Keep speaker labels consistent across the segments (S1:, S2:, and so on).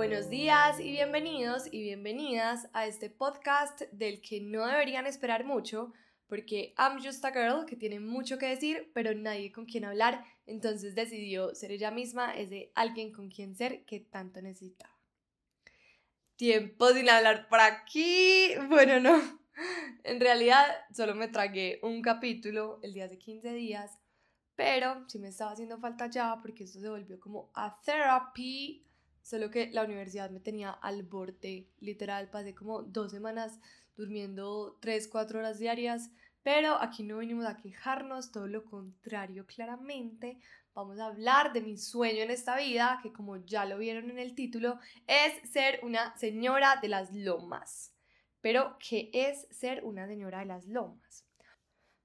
S1: Buenos días y bienvenidos y bienvenidas a este podcast del que no deberían esperar mucho, porque I'm just a girl que tiene mucho que decir, pero nadie con quien hablar, entonces decidió ser ella misma, es de alguien con quien ser que tanto necesitaba. Tiempo sin hablar por aquí. Bueno, no. En realidad solo me tragué un capítulo el día de 15 días, pero sí me estaba haciendo falta ya porque esto se volvió como a therapy Solo que la universidad me tenía al borde, literal, pasé como dos semanas durmiendo tres, cuatro horas diarias, pero aquí no venimos a quejarnos, todo lo contrario, claramente. Vamos a hablar de mi sueño en esta vida, que como ya lo vieron en el título, es ser una señora de las lomas. Pero, ¿qué es ser una señora de las lomas?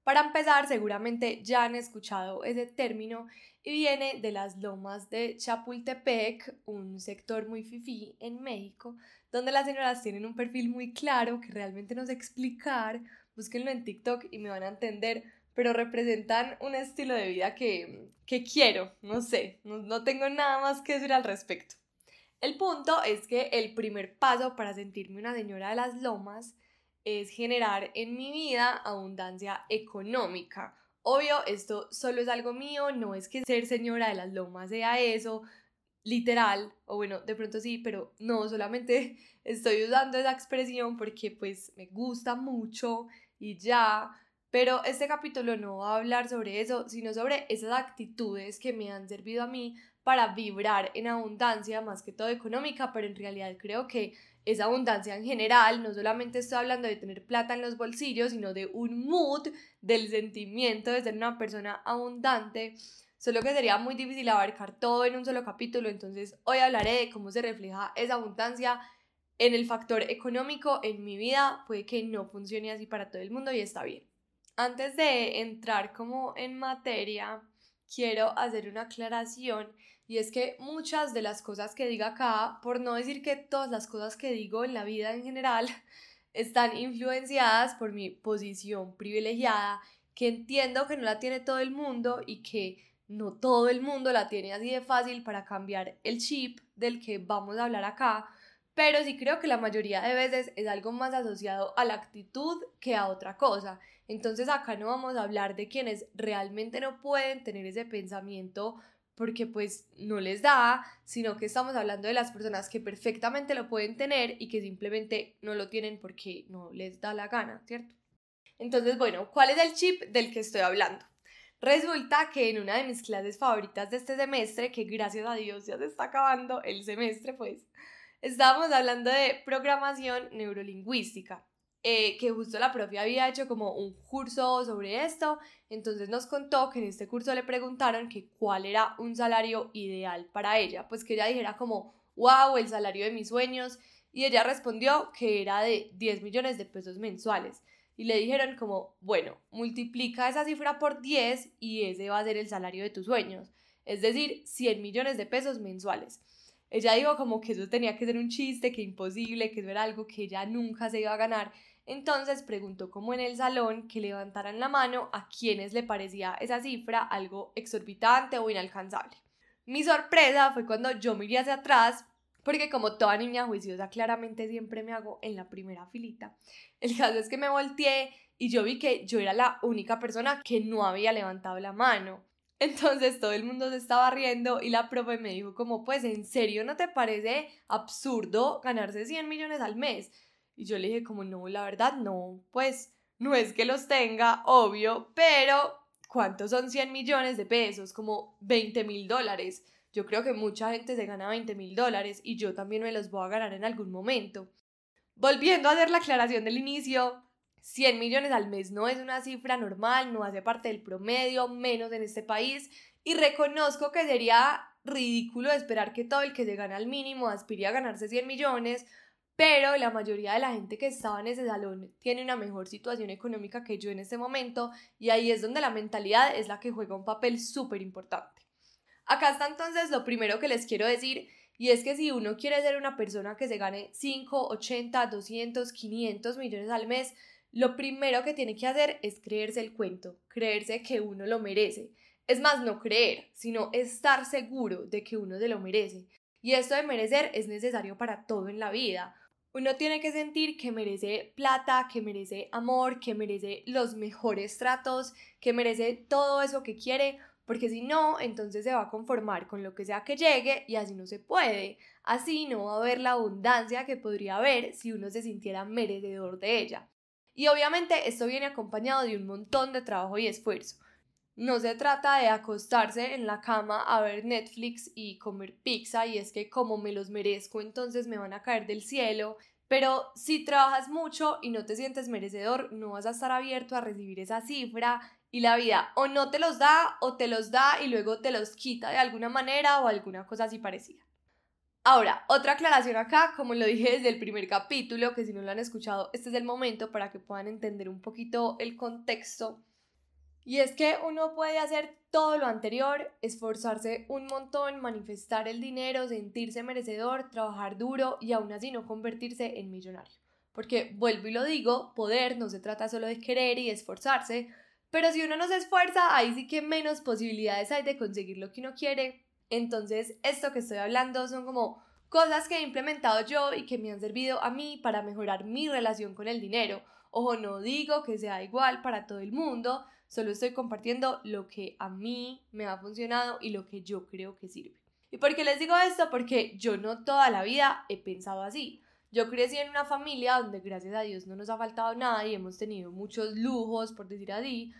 S1: Para empezar, seguramente ya han escuchado ese término y viene de las lomas de Chapultepec, un sector muy fifí en México, donde las señoras tienen un perfil muy claro que realmente no sé explicar, búsquenlo en TikTok y me van a entender, pero representan un estilo de vida que, que quiero, no sé, no, no tengo nada más que decir al respecto. El punto es que el primer paso para sentirme una señora de las lomas es generar en mi vida abundancia económica. Obvio, esto solo es algo mío, no es que ser señora de las lomas sea eso, literal, o bueno, de pronto sí, pero no, solamente estoy usando esa expresión porque pues me gusta mucho y ya, pero este capítulo no va a hablar sobre eso, sino sobre esas actitudes que me han servido a mí para vibrar en abundancia, más que todo económica, pero en realidad creo que esa abundancia en general, no solamente estoy hablando de tener plata en los bolsillos, sino de un mood, del sentimiento de ser una persona abundante, solo que sería muy difícil abarcar todo en un solo capítulo, entonces hoy hablaré de cómo se refleja esa abundancia en el factor económico en mi vida, puede que no funcione así para todo el mundo y está bien. Antes de entrar como en materia, quiero hacer una aclaración y es que muchas de las cosas que digo acá, por no decir que todas las cosas que digo en la vida en general, están influenciadas por mi posición privilegiada, que entiendo que no la tiene todo el mundo y que no todo el mundo la tiene así de fácil para cambiar el chip del que vamos a hablar acá, pero sí creo que la mayoría de veces es algo más asociado a la actitud que a otra cosa. Entonces acá no vamos a hablar de quienes realmente no pueden tener ese pensamiento porque pues no les da, sino que estamos hablando de las personas que perfectamente lo pueden tener y que simplemente no lo tienen porque no les da la gana, ¿cierto? Entonces, bueno, ¿cuál es el chip del que estoy hablando? Resulta que en una de mis clases favoritas de este semestre, que gracias a Dios ya se está acabando el semestre, pues, estábamos hablando de programación neurolingüística. Eh, que justo la profe había hecho como un curso sobre esto, entonces nos contó que en este curso le preguntaron que cuál era un salario ideal para ella, pues que ella dijera como, wow, el salario de mis sueños, y ella respondió que era de 10 millones de pesos mensuales. Y le dijeron como, bueno, multiplica esa cifra por 10 y ese va a ser el salario de tus sueños, es decir, 100 millones de pesos mensuales. Ella dijo como que eso tenía que ser un chiste, que imposible, que eso era algo que ella nunca se iba a ganar entonces preguntó como en el salón que levantaran la mano a quienes le parecía esa cifra algo exorbitante o inalcanzable. Mi sorpresa fue cuando yo miré hacia atrás, porque como toda niña juiciosa claramente siempre me hago en la primera filita. El caso es que me volteé y yo vi que yo era la única persona que no había levantado la mano. Entonces todo el mundo se estaba riendo y la profe me dijo como pues en serio no te parece absurdo ganarse 100 millones al mes. Y yo le dije como, no, la verdad no, pues no es que los tenga, obvio, pero ¿cuántos son 100 millones de pesos? Como 20 mil dólares. Yo creo que mucha gente se gana 20 mil dólares y yo también me los voy a ganar en algún momento. Volviendo a hacer la aclaración del inicio, 100 millones al mes no es una cifra normal, no hace parte del promedio, menos en este país, y reconozco que sería ridículo esperar que todo el que se gana al mínimo aspire a ganarse 100 millones, pero la mayoría de la gente que estaba en ese salón tiene una mejor situación económica que yo en este momento y ahí es donde la mentalidad es la que juega un papel súper importante. Acá está entonces lo primero que les quiero decir y es que si uno quiere ser una persona que se gane 5, 80, 200, 500 millones al mes, lo primero que tiene que hacer es creerse el cuento, creerse que uno lo merece. Es más, no creer, sino estar seguro de que uno se lo merece. Y esto de merecer es necesario para todo en la vida. Uno tiene que sentir que merece plata, que merece amor, que merece los mejores tratos, que merece todo eso que quiere, porque si no, entonces se va a conformar con lo que sea que llegue y así no se puede. Así no va a haber la abundancia que podría haber si uno se sintiera merecedor de ella. Y obviamente esto viene acompañado de un montón de trabajo y esfuerzo. No se trata de acostarse en la cama a ver Netflix y comer pizza y es que como me los merezco entonces me van a caer del cielo. Pero si trabajas mucho y no te sientes merecedor, no vas a estar abierto a recibir esa cifra y la vida o no te los da o te los da y luego te los quita de alguna manera o alguna cosa así parecida. Ahora, otra aclaración acá, como lo dije desde el primer capítulo, que si no lo han escuchado, este es el momento para que puedan entender un poquito el contexto. Y es que uno puede hacer todo lo anterior, esforzarse un montón, manifestar el dinero, sentirse merecedor, trabajar duro y aún así no convertirse en millonario. Porque vuelvo y lo digo, poder no se trata solo de querer y esforzarse, pero si uno no se esfuerza, ahí sí que menos posibilidades hay de conseguir lo que uno quiere entonces, esto que estoy hablando son como cosas que he implementado yo y que me han servido a mí para mejorar mi relación con el dinero. Ojo, no digo que sea igual para todo el mundo, solo estoy compartiendo lo que a mí me ha funcionado y lo que yo creo que sirve. ¿Y por qué les digo esto? Porque yo no toda la vida he pensado así. Yo crecí en una familia donde gracias a Dios no nos ha faltado nada y hemos tenido muchos lujos, por decir así,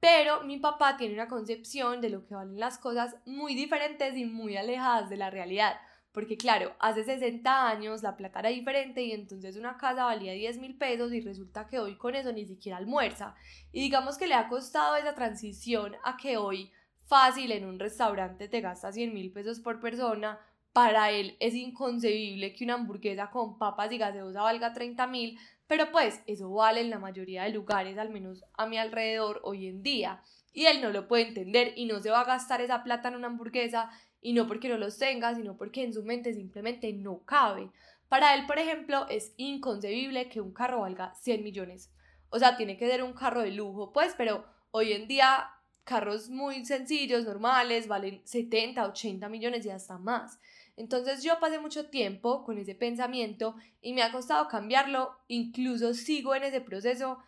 S1: pero mi papá tiene una concepción de lo que valen las cosas muy diferentes y muy alejadas de la realidad. Porque claro, hace 60 años la plata era diferente y entonces una casa valía 10 mil pesos y resulta que hoy con eso ni siquiera almuerza. Y digamos que le ha costado esa transición a que hoy fácil en un restaurante te gasta 100 mil pesos por persona. Para él es inconcebible que una hamburguesa con papas y gaseosa valga 30 mil, pero pues eso vale en la mayoría de lugares, al menos a mi alrededor hoy en día. Y él no lo puede entender y no se va a gastar esa plata en una hamburguesa y no porque no los tenga, sino porque en su mente simplemente no cabe. Para él, por ejemplo, es inconcebible que un carro valga 100 millones. O sea, tiene que ser un carro de lujo, pues, pero hoy en día carros muy sencillos, normales, valen 70, 80 millones y hasta más. Entonces yo pasé mucho tiempo con ese pensamiento y me ha costado cambiarlo, incluso sigo en ese proceso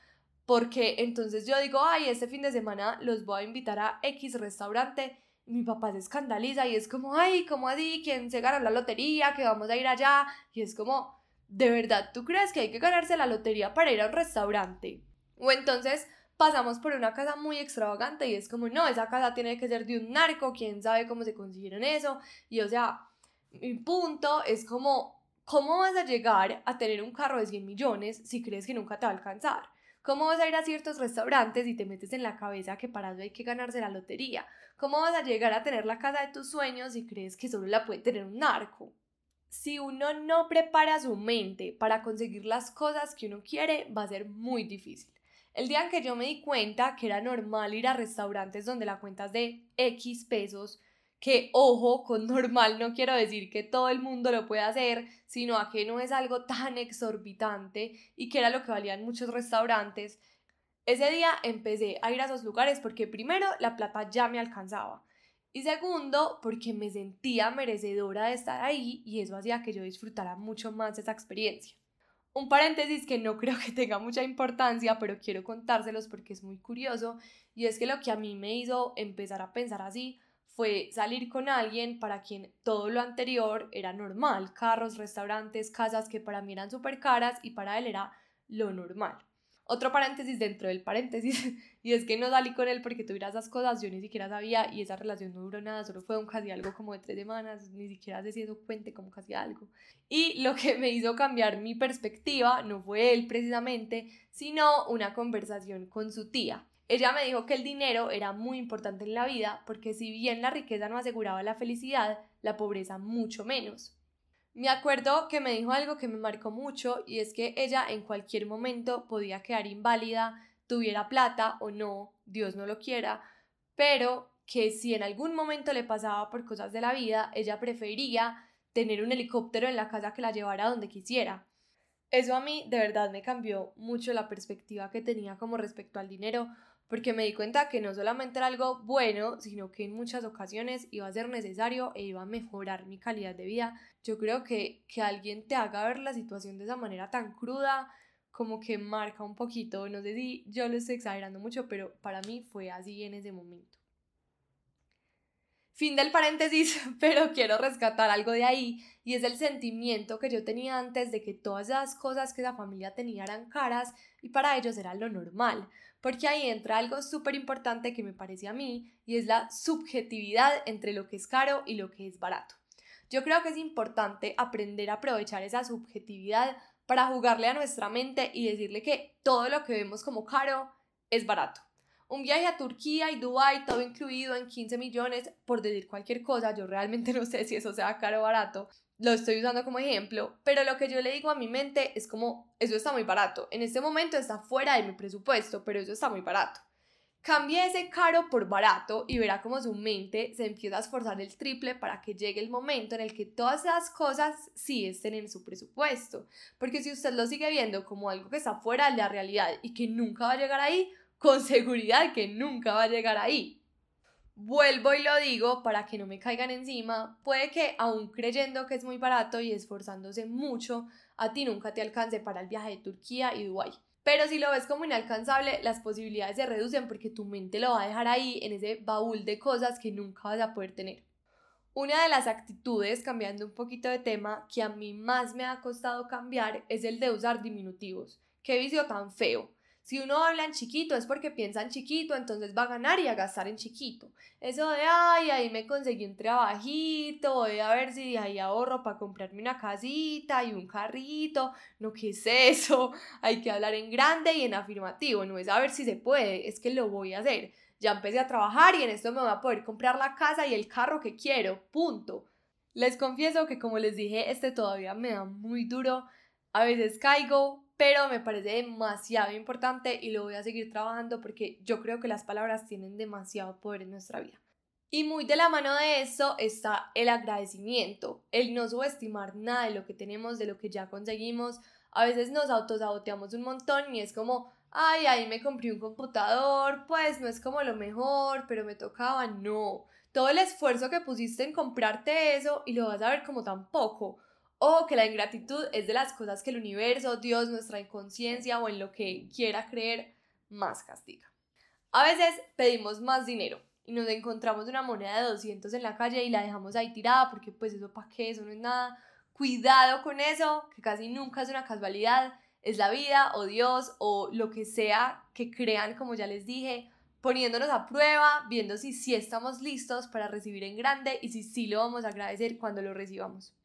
S1: porque entonces yo digo, ay, este fin de semana los voy a invitar a X restaurante. Mi papá se escandaliza y es como, ay, ¿cómo así? ¿Quién se gana la lotería? Que vamos a ir allá. Y es como, ¿de verdad tú crees que hay que ganarse la lotería para ir a un restaurante? O entonces pasamos por una casa muy extravagante y es como, no, esa casa tiene que ser de un narco, quién sabe cómo se consiguieron eso. Y o sea, mi punto es como, ¿cómo vas a llegar a tener un carro de 100 millones si crees que nunca te va a alcanzar? ¿Cómo vas a ir a ciertos restaurantes y te metes en la cabeza que para eso hay que ganarse la lotería? ¿Cómo vas a llegar a tener la casa de tus sueños si crees que solo la puede tener un narco? Si uno no prepara su mente para conseguir las cosas que uno quiere, va a ser muy difícil. El día en que yo me di cuenta que era normal ir a restaurantes donde la cuenta es de X pesos, que ojo, con normal no quiero decir que todo el mundo lo puede hacer, sino a que no es algo tan exorbitante y que era lo que valían muchos restaurantes. Ese día empecé a ir a esos lugares porque primero la plata ya me alcanzaba y segundo porque me sentía merecedora de estar ahí y eso hacía que yo disfrutara mucho más esa experiencia. Un paréntesis que no creo que tenga mucha importancia, pero quiero contárselos porque es muy curioso y es que lo que a mí me hizo empezar a pensar así fue salir con alguien para quien todo lo anterior era normal, carros, restaurantes, casas que para mí eran súper caras y para él era lo normal. Otro paréntesis dentro del paréntesis, y es que no salí con él porque tuviera esas cosas, yo ni siquiera sabía y esa relación no duró nada, solo fue un casi algo como de tres semanas, ni siquiera sé si eso cuente como casi algo. Y lo que me hizo cambiar mi perspectiva no fue él precisamente, sino una conversación con su tía. Ella me dijo que el dinero era muy importante en la vida porque si bien la riqueza no aseguraba la felicidad, la pobreza mucho menos. Me acuerdo que me dijo algo que me marcó mucho y es que ella en cualquier momento podía quedar inválida, tuviera plata o no, Dios no lo quiera, pero que si en algún momento le pasaba por cosas de la vida, ella prefería tener un helicóptero en la casa que la llevara donde quisiera. Eso a mí de verdad me cambió mucho la perspectiva que tenía como respecto al dinero, porque me di cuenta que no solamente era algo bueno, sino que en muchas ocasiones iba a ser necesario e iba a mejorar mi calidad de vida. Yo creo que que alguien te haga ver la situación de esa manera tan cruda, como que marca un poquito, no sé si yo lo estoy exagerando mucho, pero para mí fue así en ese momento. Fin del paréntesis, pero quiero rescatar algo de ahí y es el sentimiento que yo tenía antes de que todas las cosas que esa familia tenía eran caras y para ellos era lo normal, porque ahí entra algo súper importante que me parece a mí y es la subjetividad entre lo que es caro y lo que es barato. Yo creo que es importante aprender a aprovechar esa subjetividad para jugarle a nuestra mente y decirle que todo lo que vemos como caro es barato un viaje a Turquía y Dubai, todo incluido en 15 millones, por decir cualquier cosa, yo realmente no sé si eso sea caro o barato, lo estoy usando como ejemplo, pero lo que yo le digo a mi mente es como, eso está muy barato, en este momento está fuera de mi presupuesto, pero eso está muy barato. Cambie ese caro por barato y verá como su mente se empieza a esforzar el triple para que llegue el momento en el que todas esas cosas sí estén en su presupuesto. Porque si usted lo sigue viendo como algo que está fuera de la realidad y que nunca va a llegar ahí, con seguridad que nunca va a llegar ahí. Vuelvo y lo digo para que no me caigan encima, puede que aún creyendo que es muy barato y esforzándose mucho, a ti nunca te alcance para el viaje de Turquía y Dubái. Pero si lo ves como inalcanzable, las posibilidades se reducen porque tu mente lo va a dejar ahí en ese baúl de cosas que nunca vas a poder tener. Una de las actitudes, cambiando un poquito de tema, que a mí más me ha costado cambiar es el de usar diminutivos. Qué vicio tan feo. Si uno habla en chiquito es porque piensa en chiquito, entonces va a ganar y a gastar en chiquito. Eso de, ay, ahí me conseguí un trabajito, voy a ver si ahí ahorro para comprarme una casita y un carrito. No, ¿qué es eso? Hay que hablar en grande y en afirmativo, no es a ver si se puede, es que lo voy a hacer. Ya empecé a trabajar y en esto me voy a poder comprar la casa y el carro que quiero, punto. Les confieso que como les dije, este todavía me da muy duro. A veces caigo, pero me parece demasiado importante y lo voy a seguir trabajando porque yo creo que las palabras tienen demasiado poder en nuestra vida. Y muy de la mano de eso está el agradecimiento, el no subestimar nada de lo que tenemos, de lo que ya conseguimos. A veces nos autosaboteamos un montón y es como, ay, ahí me compré un computador, pues no es como lo mejor, pero me tocaba. No, todo el esfuerzo que pusiste en comprarte eso y lo vas a ver como tan poco o que la ingratitud es de las cosas que el universo, Dios, nuestra inconsciencia o en lo que quiera creer más castiga. A veces pedimos más dinero y nos encontramos una moneda de 200 en la calle y la dejamos ahí tirada porque pues eso para qué, eso no es nada. Cuidado con eso, que casi nunca es una casualidad, es la vida o Dios o lo que sea que crean, como ya les dije, poniéndonos a prueba, viendo si sí estamos listos para recibir en grande y si sí lo vamos a agradecer cuando lo recibamos.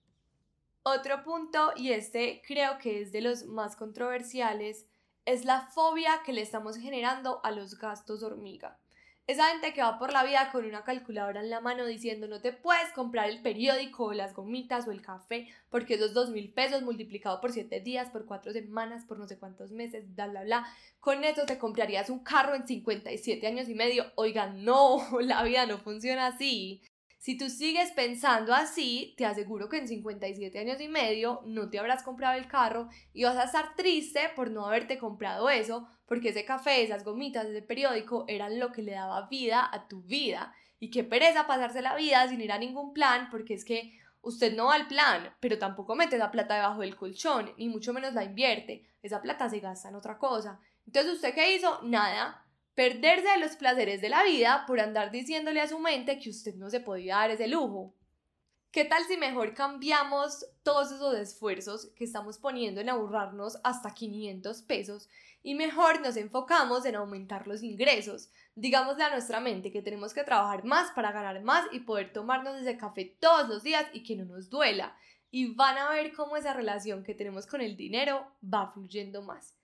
S1: Otro punto, y este creo que es de los más controversiales, es la fobia que le estamos generando a los gastos hormiga. Esa gente que va por la vida con una calculadora en la mano diciendo no te puedes comprar el periódico o las gomitas o el café porque esos dos mil pesos multiplicado por siete días, por cuatro semanas, por no sé cuántos meses, bla, bla, bla. Con eso te comprarías un carro en 57 años y medio. Oigan, no, la vida no funciona así. Si tú sigues pensando así, te aseguro que en 57 años y medio no te habrás comprado el carro y vas a estar triste por no haberte comprado eso, porque ese café, esas gomitas, ese periódico eran lo que le daba vida a tu vida. Y qué pereza pasarse la vida sin ir a ningún plan, porque es que usted no va al plan, pero tampoco mete esa plata debajo del colchón, ni mucho menos la invierte. Esa plata se gasta en otra cosa. Entonces, ¿usted qué hizo? Nada perderse de los placeres de la vida por andar diciéndole a su mente que usted no se podía dar ese lujo. ¿Qué tal si mejor cambiamos todos esos esfuerzos que estamos poniendo en ahorrarnos hasta 500 pesos y mejor nos enfocamos en aumentar los ingresos? Digámosle a nuestra mente que tenemos que trabajar más para ganar más y poder tomarnos ese café todos los días y que no nos duela. Y van a ver cómo esa relación que tenemos con el dinero va fluyendo más.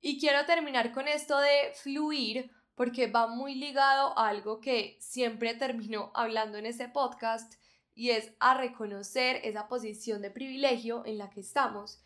S1: Y quiero terminar con esto de fluir porque va muy ligado a algo que siempre termino hablando en este podcast y es a reconocer esa posición de privilegio en la que estamos.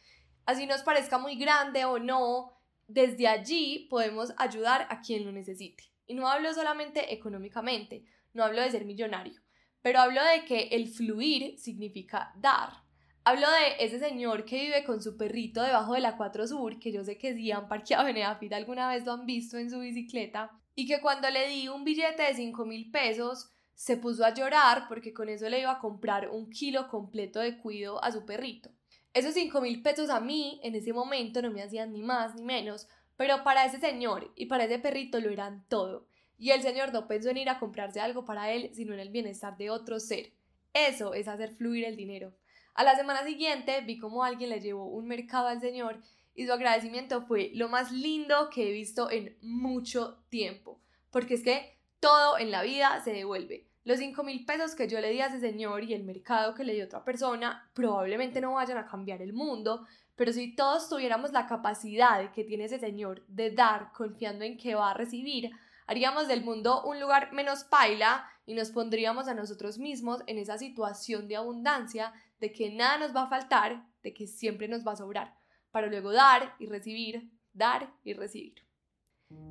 S1: Así nos parezca muy grande o no, desde allí podemos ayudar a quien lo necesite. Y no hablo solamente económicamente, no hablo de ser millonario, pero hablo de que el fluir significa dar. Hablo de ese señor que vive con su perrito debajo de la 4 Sur, que yo sé que si han parqueado en Edafita alguna vez lo han visto en su bicicleta, y que cuando le di un billete de 5 mil pesos, se puso a llorar porque con eso le iba a comprar un kilo completo de cuido a su perrito. Esos 5 mil pesos a mí en ese momento no me hacían ni más ni menos, pero para ese señor y para ese perrito lo eran todo. Y el señor no pensó en ir a comprarse algo para él, sino en el bienestar de otro ser. Eso es hacer fluir el dinero. A la semana siguiente vi como alguien le llevó un mercado al señor y su agradecimiento fue lo más lindo que he visto en mucho tiempo. Porque es que todo en la vida se devuelve. Los 5 mil pesos que yo le di a ese señor y el mercado que le dio otra persona probablemente no vayan a cambiar el mundo, pero si todos tuviéramos la capacidad que tiene ese señor de dar confiando en que va a recibir, haríamos del mundo un lugar menos paila y nos pondríamos a nosotros mismos en esa situación de abundancia, de que nada nos va a faltar, de que siempre nos va a sobrar, para luego dar y recibir, dar y recibir.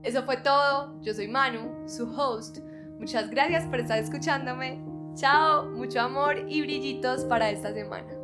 S1: Eso fue todo, yo soy Manu, su host. Muchas gracias por estar escuchándome. Chao, mucho amor y brillitos para esta semana.